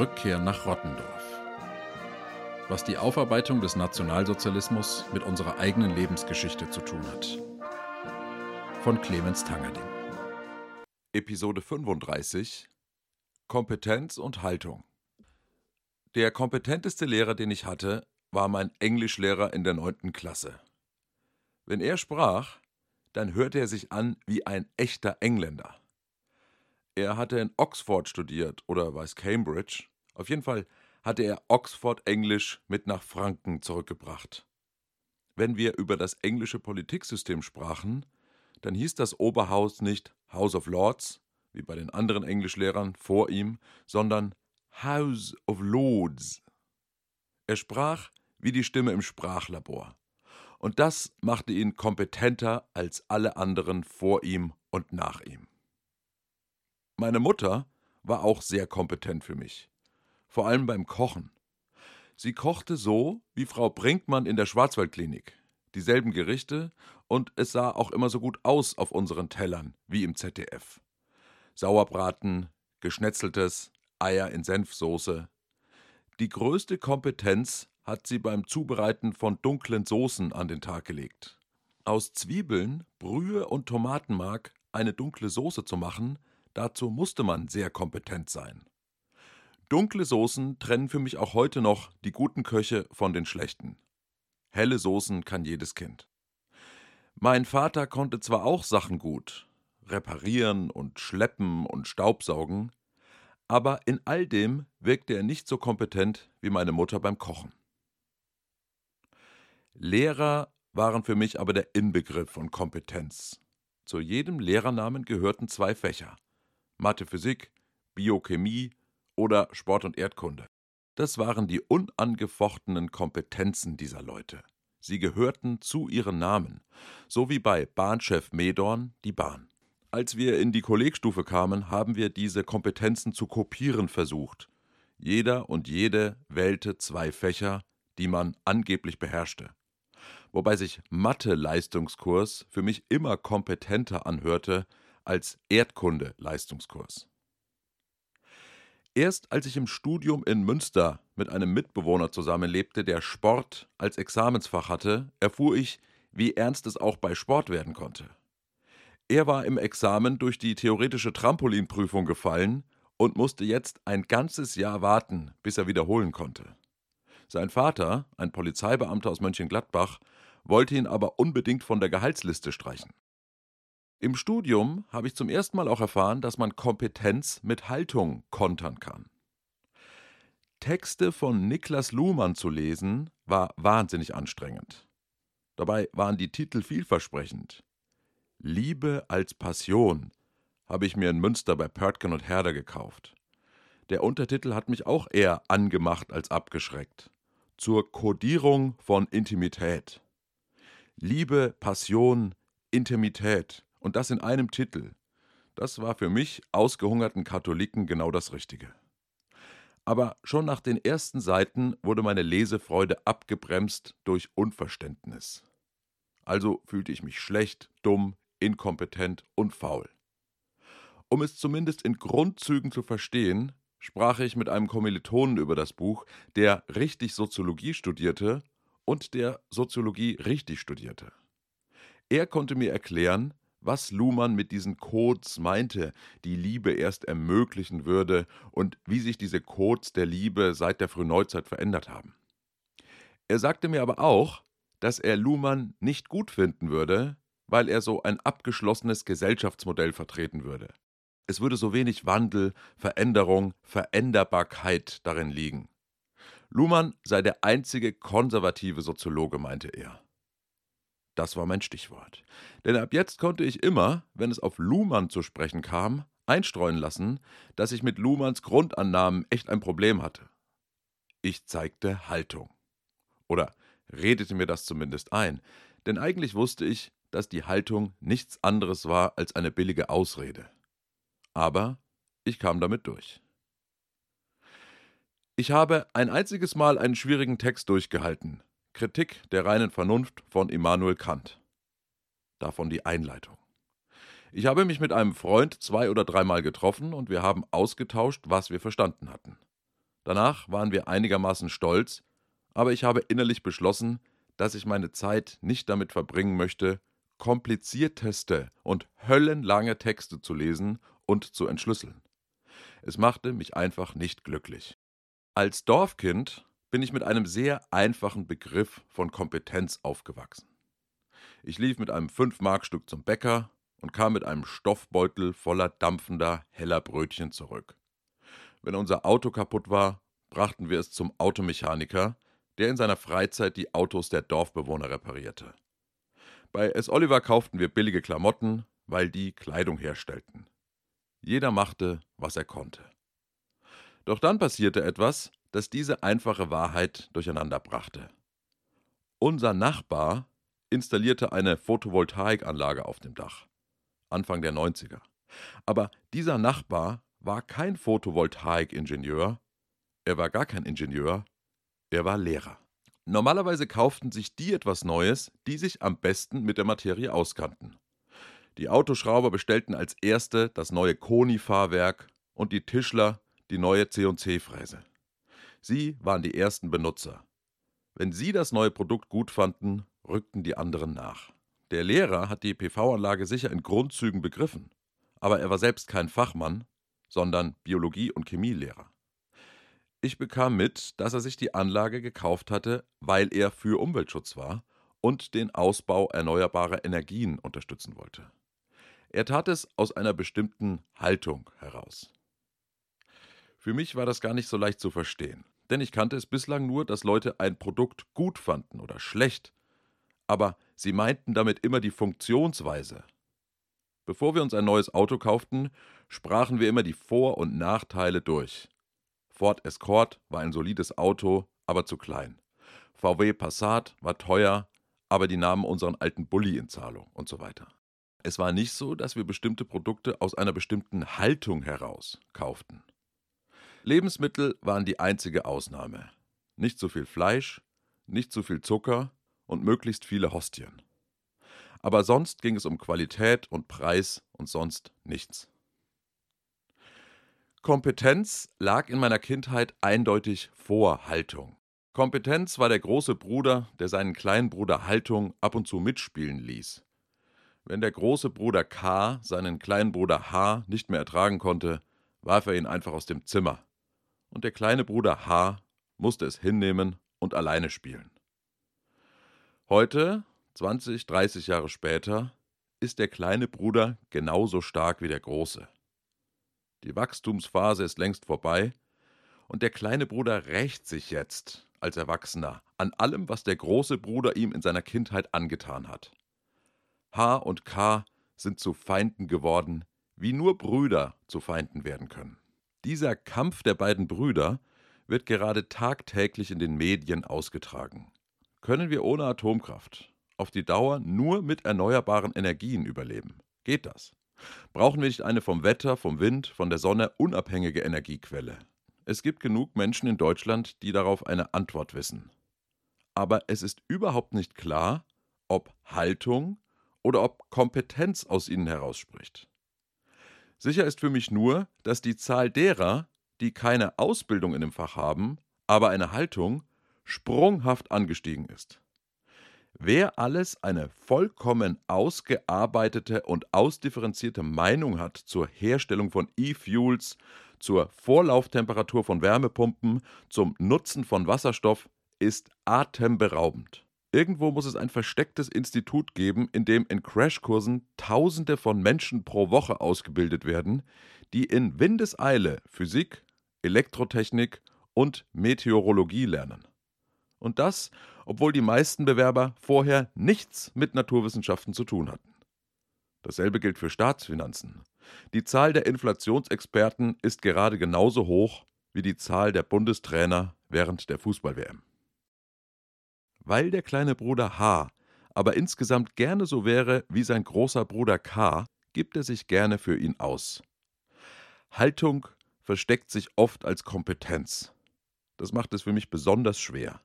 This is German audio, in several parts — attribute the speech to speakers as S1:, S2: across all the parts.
S1: Rückkehr nach Rottendorf. Was die Aufarbeitung des Nationalsozialismus mit unserer eigenen Lebensgeschichte zu tun hat. Von Clemens Tangerding.
S2: Episode 35 Kompetenz und Haltung. Der kompetenteste Lehrer, den ich hatte, war mein Englischlehrer in der neunten Klasse. Wenn er sprach, dann hörte er sich an wie ein echter Engländer. Er hatte in Oxford studiert oder es Cambridge. Auf jeden Fall hatte er Oxford Englisch mit nach Franken zurückgebracht. Wenn wir über das englische Politiksystem sprachen, dann hieß das Oberhaus nicht House of Lords, wie bei den anderen Englischlehrern vor ihm, sondern House of Lords. Er sprach wie die Stimme im Sprachlabor. Und das machte ihn kompetenter als alle anderen vor ihm und nach ihm. Meine Mutter war auch sehr kompetent für mich, vor allem beim Kochen. Sie kochte so wie Frau Brinkmann in der Schwarzwaldklinik, dieselben Gerichte, und es sah auch immer so gut aus auf unseren Tellern, wie im ZDF. Sauerbraten, geschnetzeltes, Eier in Senfsoße. Die größte Kompetenz hat sie beim Zubereiten von dunklen Soßen an den Tag gelegt. Aus Zwiebeln, Brühe und Tomatenmark eine dunkle Soße zu machen, Dazu musste man sehr kompetent sein. Dunkle Soßen trennen für mich auch heute noch die guten Köche von den schlechten. Helle Soßen kann jedes Kind. Mein Vater konnte zwar auch Sachen gut, reparieren und schleppen und staubsaugen, aber in all dem wirkte er nicht so kompetent wie meine Mutter beim Kochen. Lehrer waren für mich aber der Inbegriff von Kompetenz. Zu jedem Lehrernamen gehörten zwei Fächer Mathe, Physik, Biochemie oder Sport und Erdkunde. Das waren die unangefochtenen Kompetenzen dieser Leute. Sie gehörten zu ihren Namen, so wie bei Bahnchef Medorn die Bahn. Als wir in die Kollegstufe kamen, haben wir diese Kompetenzen zu kopieren versucht. Jeder und jede wählte zwei Fächer, die man angeblich beherrschte. Wobei sich Mathe-Leistungskurs für mich immer kompetenter anhörte als Erdkunde-Leistungskurs. Erst als ich im Studium in Münster mit einem Mitbewohner zusammenlebte, der Sport als Examensfach hatte, erfuhr ich, wie ernst es auch bei Sport werden konnte. Er war im Examen durch die theoretische Trampolinprüfung gefallen und musste jetzt ein ganzes Jahr warten, bis er wiederholen konnte. Sein Vater, ein Polizeibeamter aus Mönchengladbach, wollte ihn aber unbedingt von der Gehaltsliste streichen. Im Studium habe ich zum ersten Mal auch erfahren, dass man Kompetenz mit Haltung kontern kann. Texte von Niklas Luhmann zu lesen, war wahnsinnig anstrengend. Dabei waren die Titel vielversprechend. Liebe als Passion habe ich mir in Münster bei Pörtgen und Herder gekauft. Der Untertitel hat mich auch eher angemacht als abgeschreckt. Zur Kodierung von Intimität. Liebe, Passion, Intimität und das in einem Titel. Das war für mich, ausgehungerten Katholiken, genau das Richtige. Aber schon nach den ersten Seiten wurde meine Lesefreude abgebremst durch Unverständnis. Also fühlte ich mich schlecht, dumm, inkompetent und faul. Um es zumindest in Grundzügen zu verstehen, sprach ich mit einem Kommilitonen über das Buch, der richtig Soziologie studierte und der Soziologie richtig studierte. Er konnte mir erklären, was Luhmann mit diesen Codes meinte, die Liebe erst ermöglichen würde und wie sich diese Codes der Liebe seit der Frühneuzeit verändert haben. Er sagte mir aber auch, dass er Luhmann nicht gut finden würde, weil er so ein abgeschlossenes Gesellschaftsmodell vertreten würde. Es würde so wenig Wandel, Veränderung, Veränderbarkeit darin liegen. Luhmann sei der einzige konservative Soziologe, meinte er. Das war mein Stichwort. Denn ab jetzt konnte ich immer, wenn es auf Luhmann zu sprechen kam, einstreuen lassen, dass ich mit Luhmanns Grundannahmen echt ein Problem hatte. Ich zeigte Haltung. Oder redete mir das zumindest ein, denn eigentlich wusste ich, dass die Haltung nichts anderes war als eine billige Ausrede. Aber ich kam damit durch. Ich habe ein einziges Mal einen schwierigen Text durchgehalten, Kritik der reinen Vernunft von Immanuel Kant. davon die Einleitung. Ich habe mich mit einem Freund zwei oder dreimal getroffen und wir haben ausgetauscht, was wir verstanden hatten. Danach waren wir einigermaßen stolz, aber ich habe innerlich beschlossen, dass ich meine Zeit nicht damit verbringen möchte, komplizierteste und höllenlange Texte zu lesen und zu entschlüsseln. Es machte mich einfach nicht glücklich. Als Dorfkind bin ich mit einem sehr einfachen Begriff von Kompetenz aufgewachsen. Ich lief mit einem 5-Mark-Stück zum Bäcker und kam mit einem Stoffbeutel voller dampfender, heller Brötchen zurück. Wenn unser Auto kaputt war, brachten wir es zum Automechaniker, der in seiner Freizeit die Autos der Dorfbewohner reparierte. Bei S. Oliver kauften wir billige Klamotten, weil die Kleidung herstellten. Jeder machte, was er konnte. Doch dann passierte etwas, das diese einfache Wahrheit durcheinander brachte. Unser Nachbar installierte eine Photovoltaikanlage auf dem Dach. Anfang der 90er. Aber dieser Nachbar war kein Photovoltaikingenieur, er war gar kein Ingenieur, er war Lehrer. Normalerweise kauften sich die etwas Neues, die sich am besten mit der Materie auskannten. Die Autoschrauber bestellten als erste das neue Koni-Fahrwerk und die Tischler die neue C&C-Fräse. Sie waren die ersten Benutzer. Wenn sie das neue Produkt gut fanden, rückten die anderen nach. Der Lehrer hat die PV-Anlage sicher in Grundzügen begriffen, aber er war selbst kein Fachmann, sondern Biologie- und Chemielehrer. Ich bekam mit, dass er sich die Anlage gekauft hatte, weil er für Umweltschutz war und den Ausbau erneuerbarer Energien unterstützen wollte. Er tat es aus einer bestimmten Haltung heraus. Für mich war das gar nicht so leicht zu verstehen, denn ich kannte es bislang nur, dass Leute ein Produkt gut fanden oder schlecht, aber sie meinten damit immer die Funktionsweise. Bevor wir uns ein neues Auto kauften, sprachen wir immer die Vor- und Nachteile durch. Ford Escort war ein solides Auto, aber zu klein. VW Passat war teuer, aber die nahmen unseren alten Bulli in Zahlung und so weiter. Es war nicht so, dass wir bestimmte Produkte aus einer bestimmten Haltung heraus kauften. Lebensmittel waren die einzige Ausnahme. Nicht zu viel Fleisch, nicht zu viel Zucker und möglichst viele Hostien. Aber sonst ging es um Qualität und Preis und sonst nichts. Kompetenz lag in meiner Kindheit eindeutig vor Haltung. Kompetenz war der große Bruder, der seinen kleinen Bruder Haltung ab und zu mitspielen ließ. Wenn der große Bruder K seinen kleinen Bruder H nicht mehr ertragen konnte, warf er ihn einfach aus dem Zimmer. Und der kleine Bruder H musste es hinnehmen und alleine spielen. Heute, 20, 30 Jahre später, ist der kleine Bruder genauso stark wie der große. Die Wachstumsphase ist längst vorbei und der kleine Bruder rächt sich jetzt als Erwachsener an allem, was der große Bruder ihm in seiner Kindheit angetan hat. H und K sind zu Feinden geworden, wie nur Brüder zu Feinden werden können. Dieser Kampf der beiden Brüder wird gerade tagtäglich in den Medien ausgetragen. Können wir ohne Atomkraft auf die Dauer nur mit erneuerbaren Energien überleben? Geht das? Brauchen wir nicht eine vom Wetter, vom Wind, von der Sonne unabhängige Energiequelle? Es gibt genug Menschen in Deutschland, die darauf eine Antwort wissen. Aber es ist überhaupt nicht klar, ob Haltung oder ob Kompetenz aus ihnen herausspricht. Sicher ist für mich nur, dass die Zahl derer, die keine Ausbildung in dem Fach haben, aber eine Haltung, sprunghaft angestiegen ist. Wer alles eine vollkommen ausgearbeitete und ausdifferenzierte Meinung hat zur Herstellung von E-Fuels, zur Vorlauftemperatur von Wärmepumpen, zum Nutzen von Wasserstoff, ist atemberaubend. Irgendwo muss es ein verstecktes Institut geben, in dem in Crashkursen Tausende von Menschen pro Woche ausgebildet werden, die in Windeseile Physik, Elektrotechnik und Meteorologie lernen. Und das, obwohl die meisten Bewerber vorher nichts mit Naturwissenschaften zu tun hatten. Dasselbe gilt für Staatsfinanzen. Die Zahl der Inflationsexperten ist gerade genauso hoch wie die Zahl der Bundestrainer während der Fußball-WM. Weil der kleine Bruder H aber insgesamt gerne so wäre wie sein großer Bruder K, gibt er sich gerne für ihn aus. Haltung versteckt sich oft als Kompetenz. Das macht es für mich besonders schwer.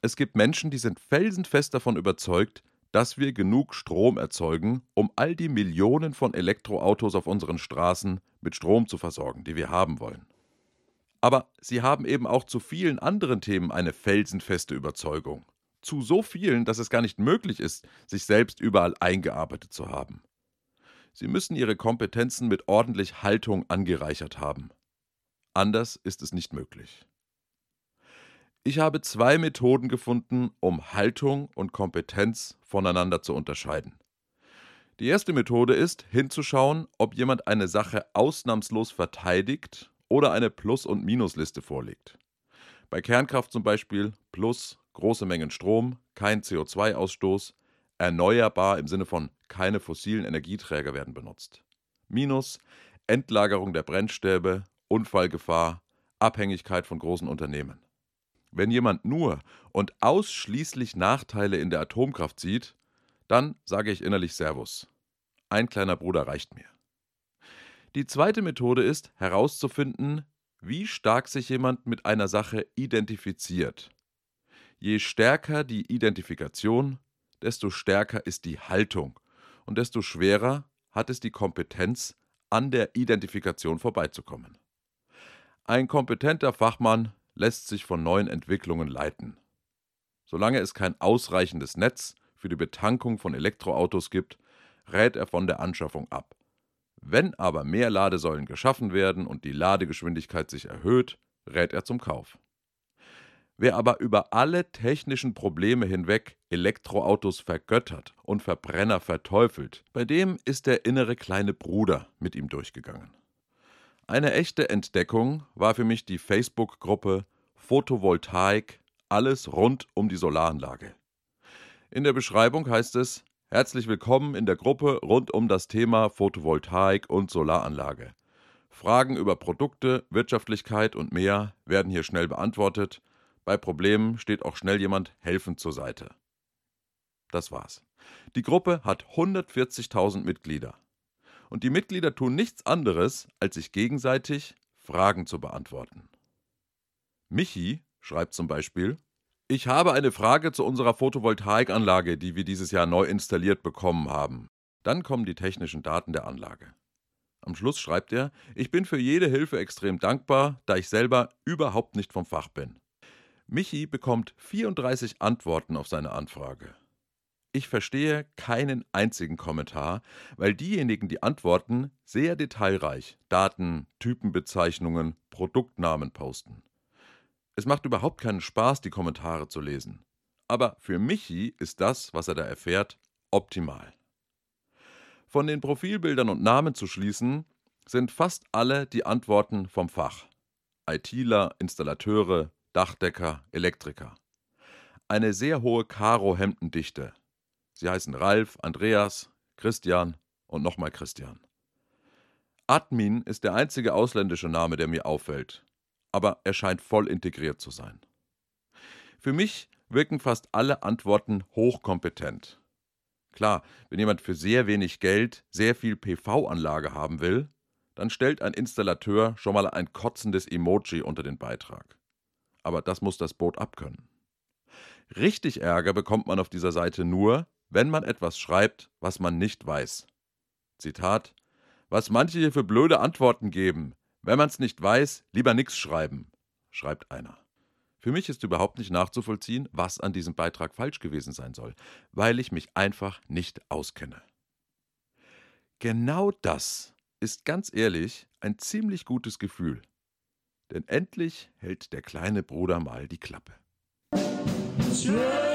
S2: Es gibt Menschen, die sind felsenfest davon überzeugt, dass wir genug Strom erzeugen, um all die Millionen von Elektroautos auf unseren Straßen mit Strom zu versorgen, die wir haben wollen. Aber sie haben eben auch zu vielen anderen Themen eine felsenfeste Überzeugung. Zu so vielen, dass es gar nicht möglich ist, sich selbst überall eingearbeitet zu haben. Sie müssen ihre Kompetenzen mit ordentlich Haltung angereichert haben. Anders ist es nicht möglich. Ich habe zwei Methoden gefunden, um Haltung und Kompetenz voneinander zu unterscheiden. Die erste Methode ist, hinzuschauen, ob jemand eine Sache ausnahmslos verteidigt oder eine Plus- und Minusliste vorlegt. Bei Kernkraft zum Beispiel Plus große Mengen Strom, kein CO2-Ausstoß, erneuerbar im Sinne von keine fossilen Energieträger werden benutzt. Minus Endlagerung der Brennstäbe, Unfallgefahr, Abhängigkeit von großen Unternehmen. Wenn jemand nur und ausschließlich Nachteile in der Atomkraft sieht, dann sage ich innerlich Servus. Ein kleiner Bruder reicht mir. Die zweite Methode ist herauszufinden, wie stark sich jemand mit einer Sache identifiziert. Je stärker die Identifikation, desto stärker ist die Haltung und desto schwerer hat es die Kompetenz, an der Identifikation vorbeizukommen. Ein kompetenter Fachmann lässt sich von neuen Entwicklungen leiten. Solange es kein ausreichendes Netz für die Betankung von Elektroautos gibt, rät er von der Anschaffung ab. Wenn aber mehr Ladesäulen geschaffen werden und die Ladegeschwindigkeit sich erhöht, rät er zum Kauf. Wer aber über alle technischen Probleme hinweg Elektroautos vergöttert und Verbrenner verteufelt, bei dem ist der innere kleine Bruder mit ihm durchgegangen. Eine echte Entdeckung war für mich die Facebook-Gruppe Photovoltaik, alles rund um die Solaranlage. In der Beschreibung heißt es: Herzlich willkommen in der Gruppe rund um das Thema Photovoltaik und Solaranlage. Fragen über Produkte, Wirtschaftlichkeit und mehr werden hier schnell beantwortet. Bei Problemen steht auch schnell jemand helfend zur Seite. Das war's. Die Gruppe hat 140.000 Mitglieder und die Mitglieder tun nichts anderes, als sich gegenseitig Fragen zu beantworten. Michi schreibt zum Beispiel, ich habe eine Frage zu unserer Photovoltaikanlage, die wir dieses Jahr neu installiert bekommen haben. Dann kommen die technischen Daten der Anlage. Am Schluss schreibt er, ich bin für jede Hilfe extrem dankbar, da ich selber überhaupt nicht vom Fach bin. Michi bekommt 34 Antworten auf seine Anfrage. Ich verstehe keinen einzigen Kommentar, weil diejenigen, die antworten, sehr detailreich Daten, Typenbezeichnungen, Produktnamen posten. Es macht überhaupt keinen Spaß, die Kommentare zu lesen. Aber für Michi ist das, was er da erfährt, optimal. Von den Profilbildern und Namen zu schließen, sind fast alle die Antworten vom Fach. ITler, Installateure, Dachdecker, Elektriker. Eine sehr hohe Karo-Hemdendichte, Sie heißen Ralf, Andreas, Christian und nochmal Christian. Admin ist der einzige ausländische Name, der mir auffällt, aber er scheint voll integriert zu sein. Für mich wirken fast alle Antworten hochkompetent. Klar, wenn jemand für sehr wenig Geld sehr viel PV-Anlage haben will, dann stellt ein Installateur schon mal ein kotzendes Emoji unter den Beitrag. Aber das muss das Boot abkönnen. Richtig Ärger bekommt man auf dieser Seite nur, wenn man etwas schreibt, was man nicht weiß. Zitat: Was manche hier für blöde Antworten geben. Wenn man es nicht weiß, lieber nichts schreiben, schreibt einer. Für mich ist überhaupt nicht nachzuvollziehen, was an diesem Beitrag falsch gewesen sein soll, weil ich mich einfach nicht auskenne. Genau das ist ganz ehrlich ein ziemlich gutes Gefühl. Denn endlich hält der kleine Bruder mal die Klappe. Schön.